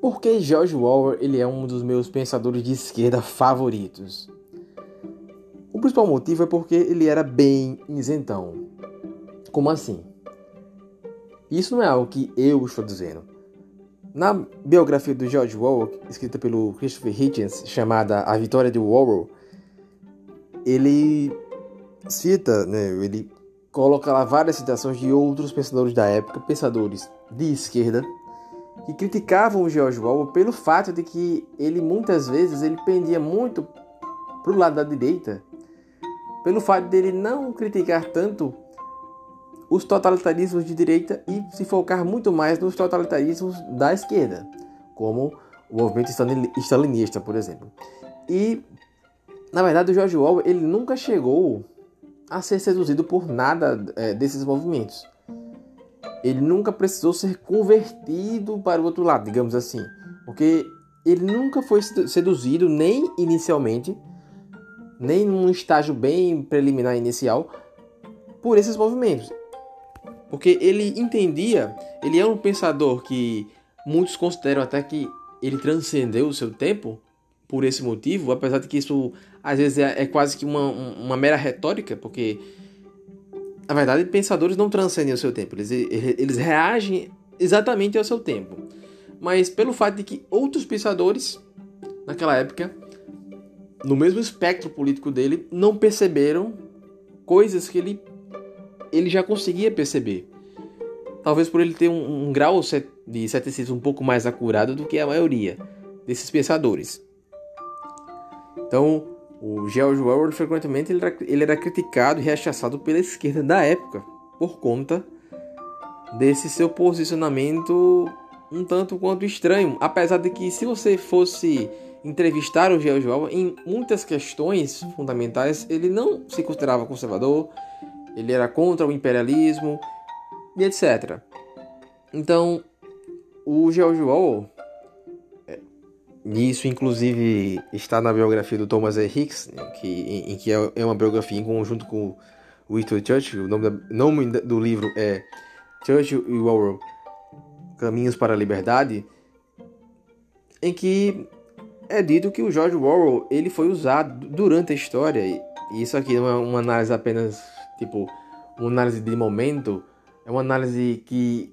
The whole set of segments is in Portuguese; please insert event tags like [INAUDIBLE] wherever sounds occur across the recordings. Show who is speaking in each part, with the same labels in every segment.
Speaker 1: por que George Orwell ele é um dos meus pensadores de esquerda favoritos? O principal motivo é porque ele era bem isentão. Como assim? Isso não é algo que eu estou dizendo. Na biografia do George Orwell, escrita pelo Christopher Hitchens, chamada A Vitória de Orwell, ele cita, né, ele coloca lá várias citações de outros pensadores da época, pensadores de esquerda, que criticavam o George Orwell pelo fato de que ele muitas vezes ele pendia muito para o lado da direita, pelo fato dele não criticar tanto os totalitarismos de direita e se focar muito mais nos totalitarismos da esquerda, como o movimento stalinista, por exemplo. E, na verdade, o George Orwell ele nunca chegou a ser seduzido por nada é, desses movimentos. Ele nunca precisou ser convertido para o outro lado, digamos assim, porque ele nunca foi seduzido nem inicialmente, nem num estágio bem preliminar inicial, por esses movimentos. Porque ele entendia, ele é um pensador que muitos consideram até que ele transcendeu o seu tempo por esse motivo, apesar de que isso às vezes é, é quase que uma, uma mera retórica, porque na verdade pensadores não transcendem o seu tempo, eles, eles reagem exatamente ao seu tempo. Mas pelo fato de que outros pensadores naquela época, no mesmo espectro político dele, não perceberam coisas que ele ele já conseguia perceber. Talvez por ele ter um, um grau de ceticismo um pouco mais acurado do que a maioria desses pensadores. Então, o George Orwell frequentemente ele era, ele era criticado e rechaçado pela esquerda da época por conta desse seu posicionamento um tanto quanto estranho, apesar de que se você fosse entrevistar o George Orwell em muitas questões fundamentais, ele não se considerava conservador, ele era contra o imperialismo e etc. Então, o George Orwell, isso inclusive está na biografia do Thomas E. Hicks, que, em, em que é, é uma biografia em conjunto com o Winston Churchill. O nome, da, nome do livro é Churchill e Orwell, Caminhos para a Liberdade, em que é dito que o George Orwell ele foi usado durante a história e isso aqui não é uma análise apenas tipo, uma análise de momento, é uma análise que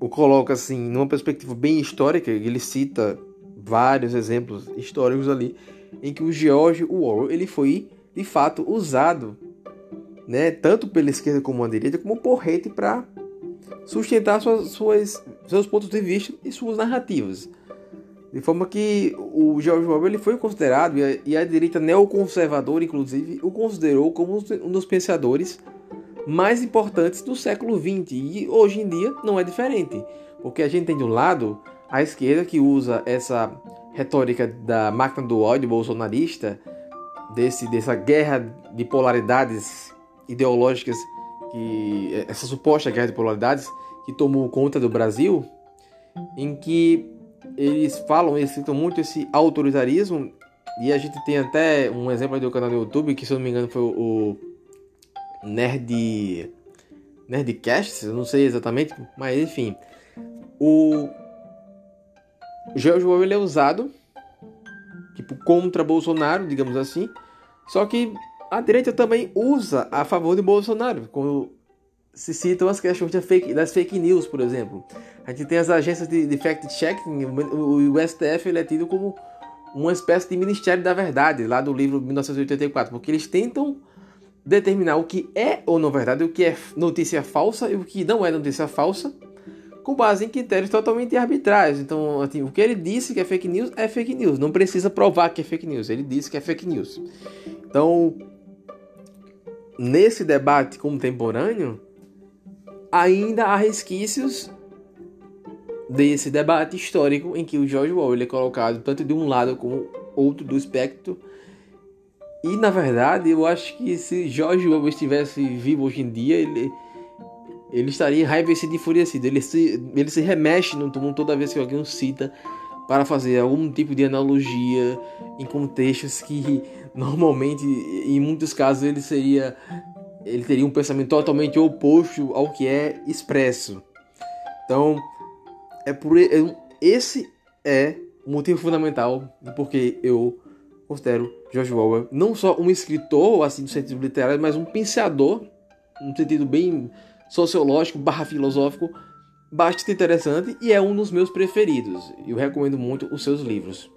Speaker 1: o coloca assim numa perspectiva bem histórica, ele cita vários exemplos históricos ali em que o George Orwell ele foi de fato usado, né, tanto pela esquerda como a direita como porrete para sustentar suas, suas, seus pontos de vista e suas narrativas. De forma que o George Orwell ele foi considerado, e a, e a direita neoconservadora, inclusive, o considerou como um dos pensadores mais importantes do século XX. E hoje em dia não é diferente. Porque a gente tem de um lado a esquerda que usa essa retórica da máquina do ódio bolsonarista, desse, dessa guerra de polaridades ideológicas, que essa suposta guerra de polaridades que tomou conta do Brasil, em que eles falam, eles citam muito esse autoritarismo. E a gente tem até um exemplo do canal do YouTube, que se eu não me engano foi o Nerd. Nerdcast, eu não sei exatamente, mas enfim. O George Orwell é usado tipo contra Bolsonaro, digamos assim. Só que a direita também usa a favor de Bolsonaro, como se citam as questões fake, das fake news, por exemplo. A gente tem as agências de, de fact-checking, o, o STF ele é tido como uma espécie de Ministério da Verdade, lá do livro 1984, porque eles tentam determinar o que é ou não verdade, o que é notícia falsa e o que não é notícia falsa, com base em critérios totalmente arbitrários. Então, assim, o que ele disse que é fake news é fake news, não precisa provar que é fake news, ele disse que é fake news. Então, nesse debate contemporâneo, ainda há resquícios desse debate histórico em que o George Orwell é colocado tanto de um lado como outro do espectro. E na verdade, eu acho que se George Orwell estivesse vivo hoje em dia, ele ele estaria enraivecido e enfurecido. Ele se, ele se remexe no túmulo toda vez que alguém o cita para fazer algum tipo de analogia em contextos que [LAUGHS] normalmente, em muitos casos, ele seria ele teria um pensamento totalmente oposto ao que é expresso. Então, é por esse é o motivo fundamental de porque eu considero George Orwell não só um escritor, assim, no sentido literário, mas um pensador, no sentido bem sociológico barra filosófico, bastante interessante e é um dos meus preferidos. Eu recomendo muito os seus livros.